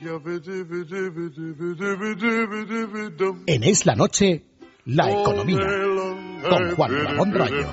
En Es la Noche, la economía. Con Juan Ramón Rayo.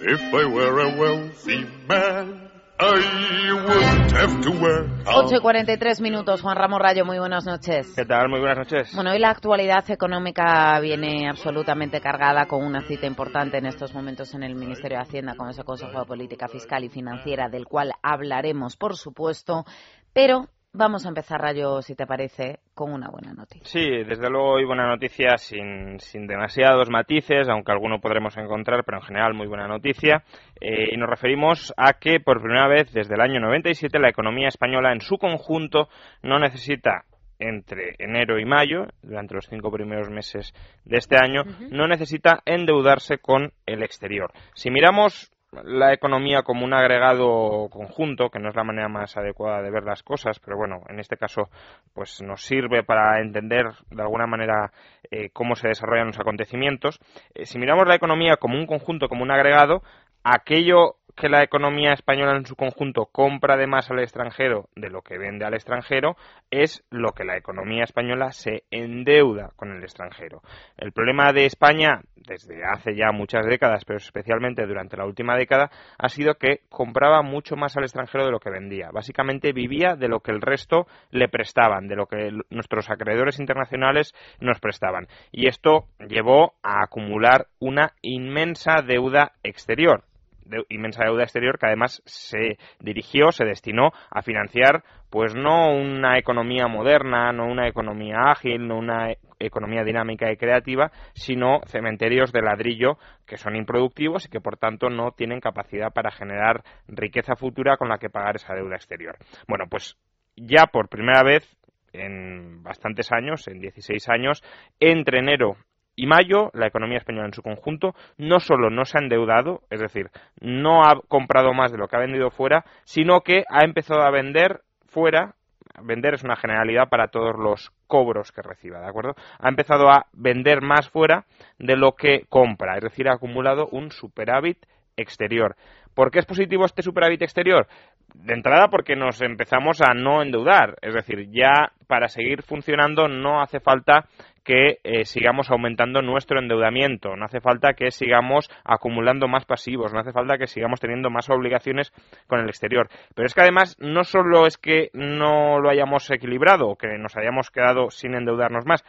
If I were a wealthy man, I wouldn't have to work. 8 y 43 minutos, Juan Ramón Rayo, muy buenas noches. ¿Qué tal? Muy buenas noches. Bueno, hoy la actualidad económica viene absolutamente cargada con una cita importante en estos momentos en el Ministerio de Hacienda con ese Consejo de Política Fiscal y Financiera, del cual hablaremos, por supuesto, pero Vamos a empezar, Rayo, si te parece, con una buena noticia. Sí, desde luego hoy buena noticia sin, sin demasiados matices, aunque alguno podremos encontrar, pero en general muy buena noticia. Eh, y nos referimos a que por primera vez desde el año 97 la economía española en su conjunto no necesita entre enero y mayo, durante los cinco primeros meses de este año, no necesita endeudarse con el exterior. Si miramos la economía como un agregado conjunto, que no es la manera más adecuada de ver las cosas, pero bueno, en este caso pues nos sirve para entender de alguna manera eh, cómo se desarrollan los acontecimientos. Eh, si miramos la economía como un conjunto, como un agregado, aquello que la economía española en su conjunto compra de más al extranjero de lo que vende al extranjero es lo que la economía española se endeuda con el extranjero. El problema de España desde hace ya muchas décadas, pero especialmente durante la última década, ha sido que compraba mucho más al extranjero de lo que vendía. Básicamente vivía de lo que el resto le prestaban, de lo que nuestros acreedores internacionales nos prestaban. Y esto llevó a acumular una inmensa deuda exterior de inmensa deuda exterior que además se dirigió, se destinó a financiar pues no una economía moderna, no una economía ágil, no una economía dinámica y creativa, sino cementerios de ladrillo que son improductivos y que por tanto no tienen capacidad para generar riqueza futura con la que pagar esa deuda exterior. Bueno, pues ya por primera vez en bastantes años, en 16 años, entre enero y mayo, la economía española en su conjunto no solo no se ha endeudado, es decir, no ha comprado más de lo que ha vendido fuera, sino que ha empezado a vender fuera. Vender es una generalidad para todos los cobros que reciba, ¿de acuerdo? Ha empezado a vender más fuera de lo que compra, es decir, ha acumulado un superávit exterior. ¿Por qué es positivo este superávit exterior? De entrada porque nos empezamos a no endeudar, es decir, ya para seguir funcionando no hace falta que eh, sigamos aumentando nuestro endeudamiento, no hace falta que sigamos acumulando más pasivos, no hace falta que sigamos teniendo más obligaciones con el exterior. Pero es que además no solo es que no lo hayamos equilibrado que nos hayamos quedado sin endeudarnos más,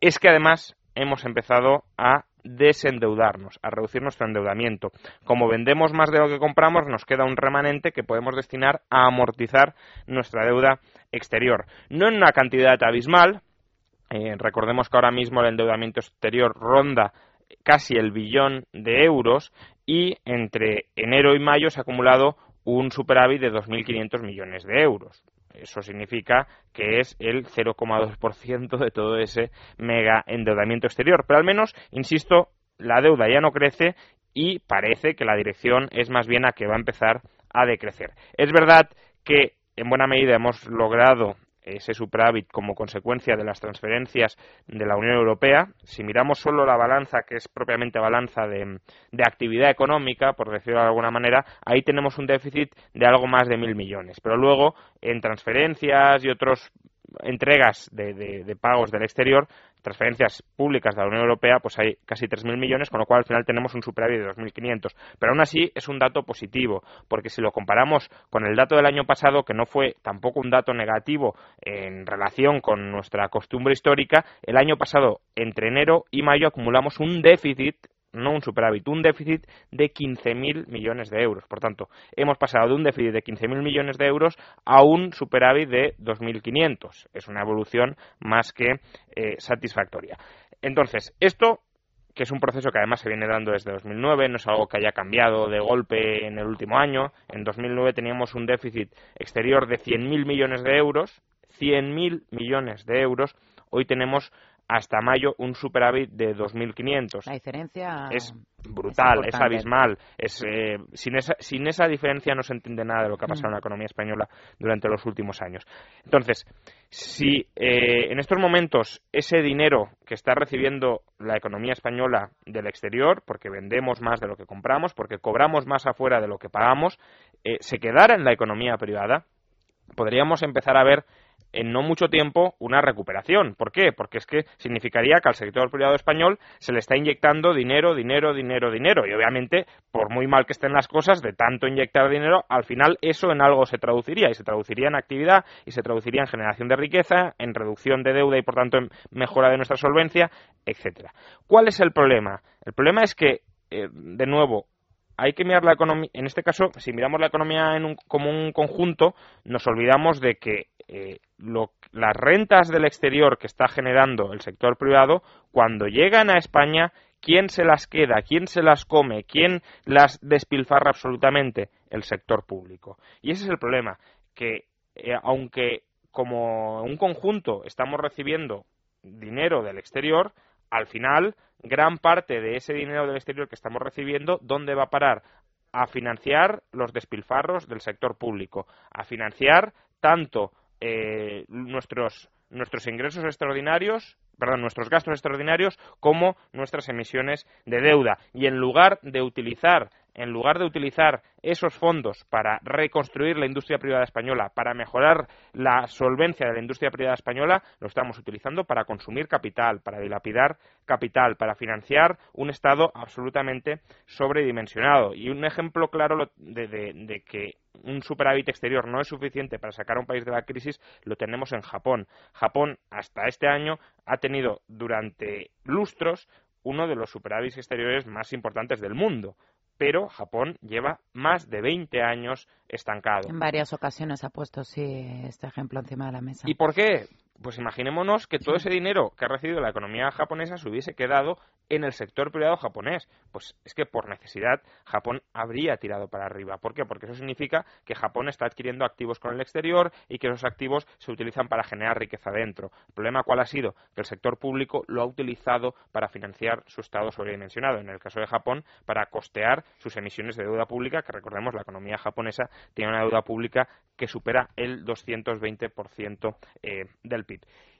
es que además hemos empezado a desendeudarnos, a reducir nuestro endeudamiento. Como vendemos más de lo que compramos, nos queda un remanente que podemos destinar a amortizar nuestra deuda exterior. No en una cantidad abismal, eh, recordemos que ahora mismo el endeudamiento exterior ronda casi el billón de euros y entre enero y mayo se ha acumulado un superávit de 2.500 millones de euros. Eso significa que es el 0,2% de todo ese mega endeudamiento exterior. Pero al menos, insisto, la deuda ya no crece y parece que la dirección es más bien a que va a empezar a decrecer. Es verdad que en buena medida hemos logrado ese superávit como consecuencia de las transferencias de la Unión Europea. Si miramos solo la balanza, que es propiamente balanza de, de, actividad económica, por decirlo de alguna manera, ahí tenemos un déficit de algo más de mil millones. Pero luego, en transferencias y otros entregas de, de, pagos del exterior, transferencias públicas de la Unión Europea, pues hay casi 3.000 millones, con lo cual al final tenemos un superávit de 2.500. Pero aún así es un dato positivo, porque si lo comparamos con el dato del año pasado, que no fue tampoco un dato negativo en relación con nuestra costumbre histórica, el año pasado, entre enero y mayo, acumulamos un déficit no un superávit, un déficit de 15.000 millones de euros. Por tanto, hemos pasado de un déficit de 15.000 millones de euros a un superávit de 2.500. Es una evolución más que eh, satisfactoria. Entonces, esto que es un proceso que además se viene dando desde 2009, no es algo que haya cambiado de golpe en el último año. En 2009 teníamos un déficit exterior de 100.000 millones de euros, 100.000 millones de euros. Hoy tenemos hasta mayo un superávit de 2.500. La diferencia es brutal, es, abismal. Es, eh, sin, esa, sin esa diferencia no se entiende nada de lo que ha pasado en la mm. economía española durante los últimos años. Entonces, si eh, en estos momentos ese dinero que está recibiendo la economía española del exterior, porque vendemos más de lo que compramos, porque cobramos más afuera de lo que pagamos, eh, se quedara en la economía privada, podríamos empezar a ver en no mucho tiempo una recuperación. ¿Por qué? Porque es que significaría que al sector privado español se le está inyectando dinero, dinero, dinero, dinero. Y obviamente, por muy mal que estén las cosas, de tanto inyectar dinero, al final eso en algo se traduciría. Y se traduciría en actividad, y se traduciría en generación de riqueza, en reducción de deuda y por tanto en mejora de nuestra solvencia, etcétera. ¿Cuál es el problema? El problema es que, eh, de nuevo, hay que mirar la economía, en este caso, si miramos la economía en un, como un conjunto, nos olvidamos de que eh, las rentas del exterior que está generando el sector privado, cuando llegan a España, ¿quién se las queda? ¿Quién se las come? ¿Quién las despilfarra absolutamente? El sector público. Y ese es el problema, que eh, aunque como un conjunto estamos recibiendo dinero del exterior, al final gran parte de ese dinero del exterior que estamos recibiendo, ¿dónde va a parar? A financiar los despilfarros del sector público, a financiar tanto eh, nuestros, nuestros ingresos extraordinarios perdón, nuestros gastos extraordinarios como nuestras emisiones de deuda. Y en lugar de utilizar en lugar de utilizar esos fondos para reconstruir la industria privada española, para mejorar la solvencia de la industria privada española, lo estamos utilizando para consumir capital, para dilapidar capital, para financiar un Estado absolutamente sobredimensionado. Y un ejemplo claro de, que un superávit exterior no es suficiente para sacar a un país de la crisis lo tenemos en Japón. Japón hasta este año ha tenido durante lustros uno de los superávits exteriores más importantes del mundo pero Japón lleva más de 20 años estancado. En varias ocasiones ha puesto, sí, este ejemplo encima de la mesa. ¿Y por qué? Pues imaginémonos que todo ese dinero que ha recibido la economía japonesa se hubiese quedado en el sector privado japonés. Pues es que por necesidad Japón habría tirado para arriba. ¿Por qué? Porque eso significa que Japón está adquiriendo activos con el exterior y que esos activos se utilizan para generar riqueza dentro. ¿El problema cuál ha sido? Que el sector público lo ha utilizado para financiar su estado sobredimensionado. En el caso de Japón, para costear sus emisiones de deuda pública, que recordemos la economía japonesa tiene una deuda pública que supera el 220% eh, del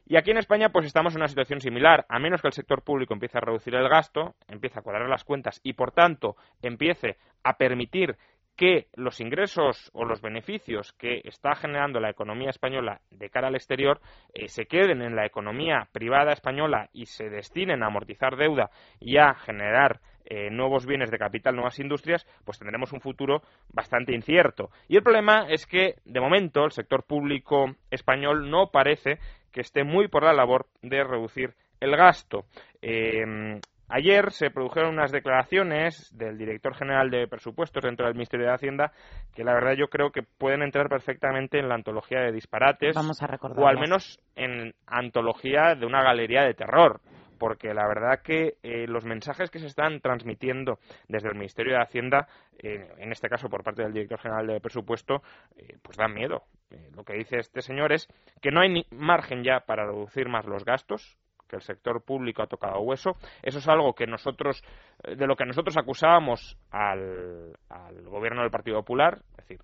Y aquí en España pues estamos en una situación similar, a menos que el sector público empiece a reducir el gasto, empiece a cuadrar las cuentas y por tanto empiece a permitir que los ingresos o los beneficios que está generando la economía española de cara al exterior eh, se queden en la economía privada española y se destinen a amortizar deuda y a generar eh, nuevos bienes de capital, nuevas industrias, pues tendremos un futuro bastante incierto. Y el problema es que, de momento, el sector público español no parece que esté muy por la labor de reducir el gasto. Eh, Ayer se produjeron unas declaraciones del director general de presupuestos dentro del Ministerio de Hacienda que la verdad yo creo que pueden entrar perfectamente en la antología de disparates o al menos en antología de una galería de terror porque la verdad que eh, los mensajes que se están transmitiendo desde el Ministerio de Hacienda, eh, en este caso por parte del director general de presupuesto, eh, pues dan miedo. lo que dice este señor es que no hay ni margen ya para reducir más los gastos, que el sector público ha tocado hueso. Eso es algo que nosotros, de lo que nosotros acusábamos al, al gobierno del Partido Popular, es decir,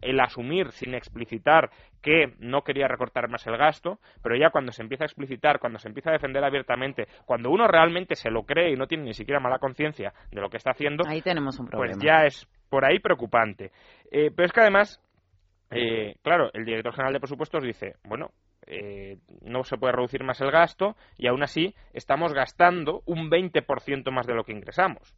el asumir sin explicitar que no quería recortar más el gasto, pero ya cuando se empieza a explicitar, cuando se empieza a defender abiertamente, cuando uno realmente se lo cree y no tiene ni siquiera mala conciencia de lo que está haciendo, ahí tenemos un pues problema. Pues ya es por ahí preocupante. Eh, pero es que además, eh, claro, el director general de presupuestos dice, bueno, eh, no se puede reducir más el gasto y aún así estamos gastando un 20% más de lo que ingresamos.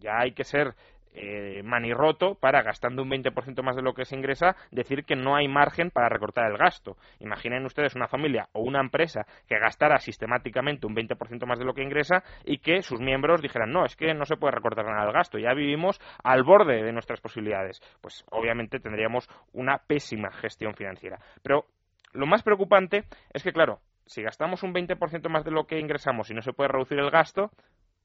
ya hay que ser eh, manirroto para, gastando un 20% más de lo que se ingresa, decir que no hay margen para recortar el gasto. Imaginen ustedes una familia o una empresa que gastara sistemáticamente un 20% más de lo que ingresa y que sus miembros dijeran, no, es que no se puede recortar nada el gasto, ya vivimos al borde de nuestras posibilidades. Pues obviamente tendríamos una pésima gestión financiera. Pero lo más preocupante es que, claro, si gastamos un 20% más de lo que ingresamos y no se puede reducir el gasto,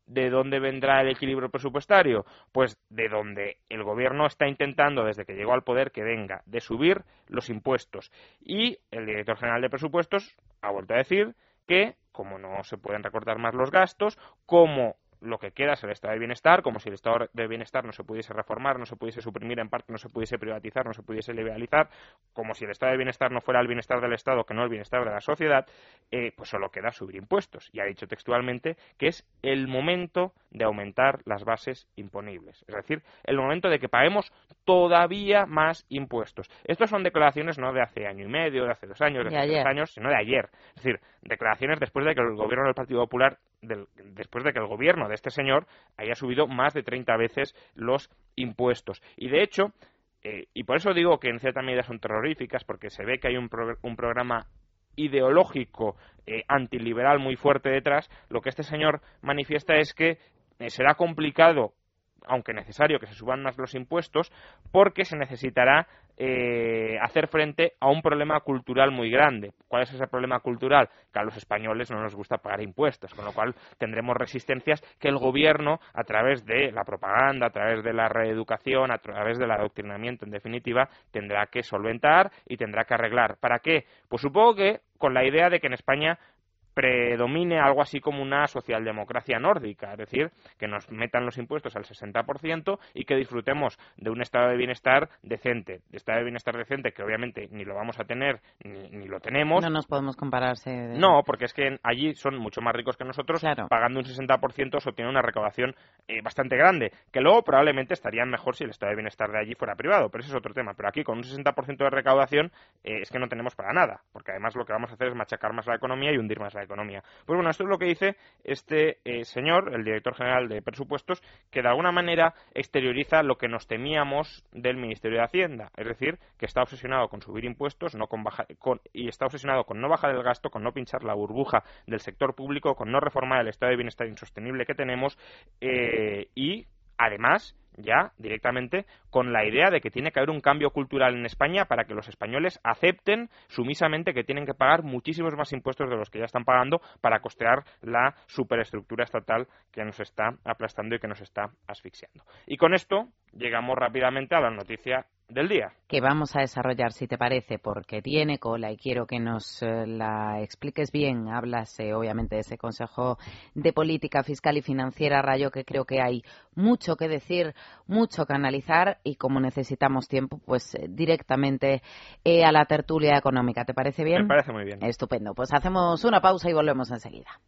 ¿De dónde vendrá el equilibrio presupuestario? Pues de donde el gobierno está intentando, desde que llegó al poder, que venga, de subir los impuestos. Y el director general de presupuestos ha vuelto a decir que, como no se pueden recortar más los gastos, como lo que queda es el estado de bienestar, como si el estado de bienestar no se pudiese reformar, no se pudiese suprimir en parte, no se pudiese privatizar, no se pudiese liberalizar, como si el estado de bienestar no fuera el bienestar del Estado, que no el bienestar de la sociedad, eh, pues solo queda subir impuestos. Y ha dicho textualmente que es el momento de aumentar las bases imponibles. Es decir, el momento de que paguemos todavía más impuestos. Estas son declaraciones no de hace año y medio, de hace dos años, de, hace tres años, sino de ayer. Es decir, declaraciones después de que el gobierno del Partido Popular, después de que el gobierno de este señor haya subido más de 30 veces los impuestos. Y de hecho, eh, y por eso digo que en cierta medida son terroríficas, porque se ve que hay un, un programa ideológico eh, antiliberal muy fuerte detrás, lo que este señor manifiesta es que eh, será complicado aunque necesario que se suban más los impuestos, porque se necesitará eh, hacer frente a un problema cultural muy grande. ¿Cuál es ese problema cultural? Que a los españoles no nos gusta pagar impuestos, con lo cual tendremos resistencias que el gobierno, a través de la propaganda, a través de la reeducación, a través del adoctrinamiento, en definitiva, tendrá que solventar y tendrá que arreglar. ¿Para qué? Pues supongo que con la idea de que en España predomine algo así como una socialdemocracia nórdica, es decir, que nos metan los impuestos al 60% y que disfrutemos de un estado de bienestar decente. De estado de bienestar decente que obviamente ni lo vamos a tener ni, lo tenemos. No nos podemos compararse. No, porque es que allí son mucho más ricos que nosotros, pagando un 60% eso tiene una recaudación eh, bastante grande, que luego probablemente estarían mejor si el estado de bienestar de allí fuera privado, pero ese es otro tema. Pero aquí con un 60% de recaudación eh, es que no tenemos para nada, porque además lo que vamos a hacer es machacar más la economía y hundir más la economía economía. Pues bueno, esto es lo que dice este eh, señor, el director general de presupuestos, que de alguna manera exterioriza lo que nos temíamos del Ministerio de Hacienda, es decir, que está obsesionado con subir impuestos no con y está obsesionado con no bajar el gasto, con no pinchar la burbuja del sector público, con no reformar el estado de bienestar insostenible que tenemos eh, y además ya directamente con la idea de que tiene que haber un cambio cultural en España para que los españoles acepten sumisamente que tienen que pagar muchísimos más impuestos de los que ya están pagando para costear la superestructura estatal que nos está aplastando y que nos está asfixiando. Y con esto llegamos rápidamente a la noticia del día. Que vamos a desarrollar, si te parece, porque tiene cola y quiero que nos eh, la expliques bien. Hablas, eh, obviamente, de ese Consejo de Política Fiscal y Financiera, Rayo, que creo que hay mucho que decir, mucho que analizar y como necesitamos tiempo, pues eh, directamente a la tertulia económica. ¿Te parece bien? Me parece muy bien. Estupendo. Pues hacemos una pausa y volvemos enseguida.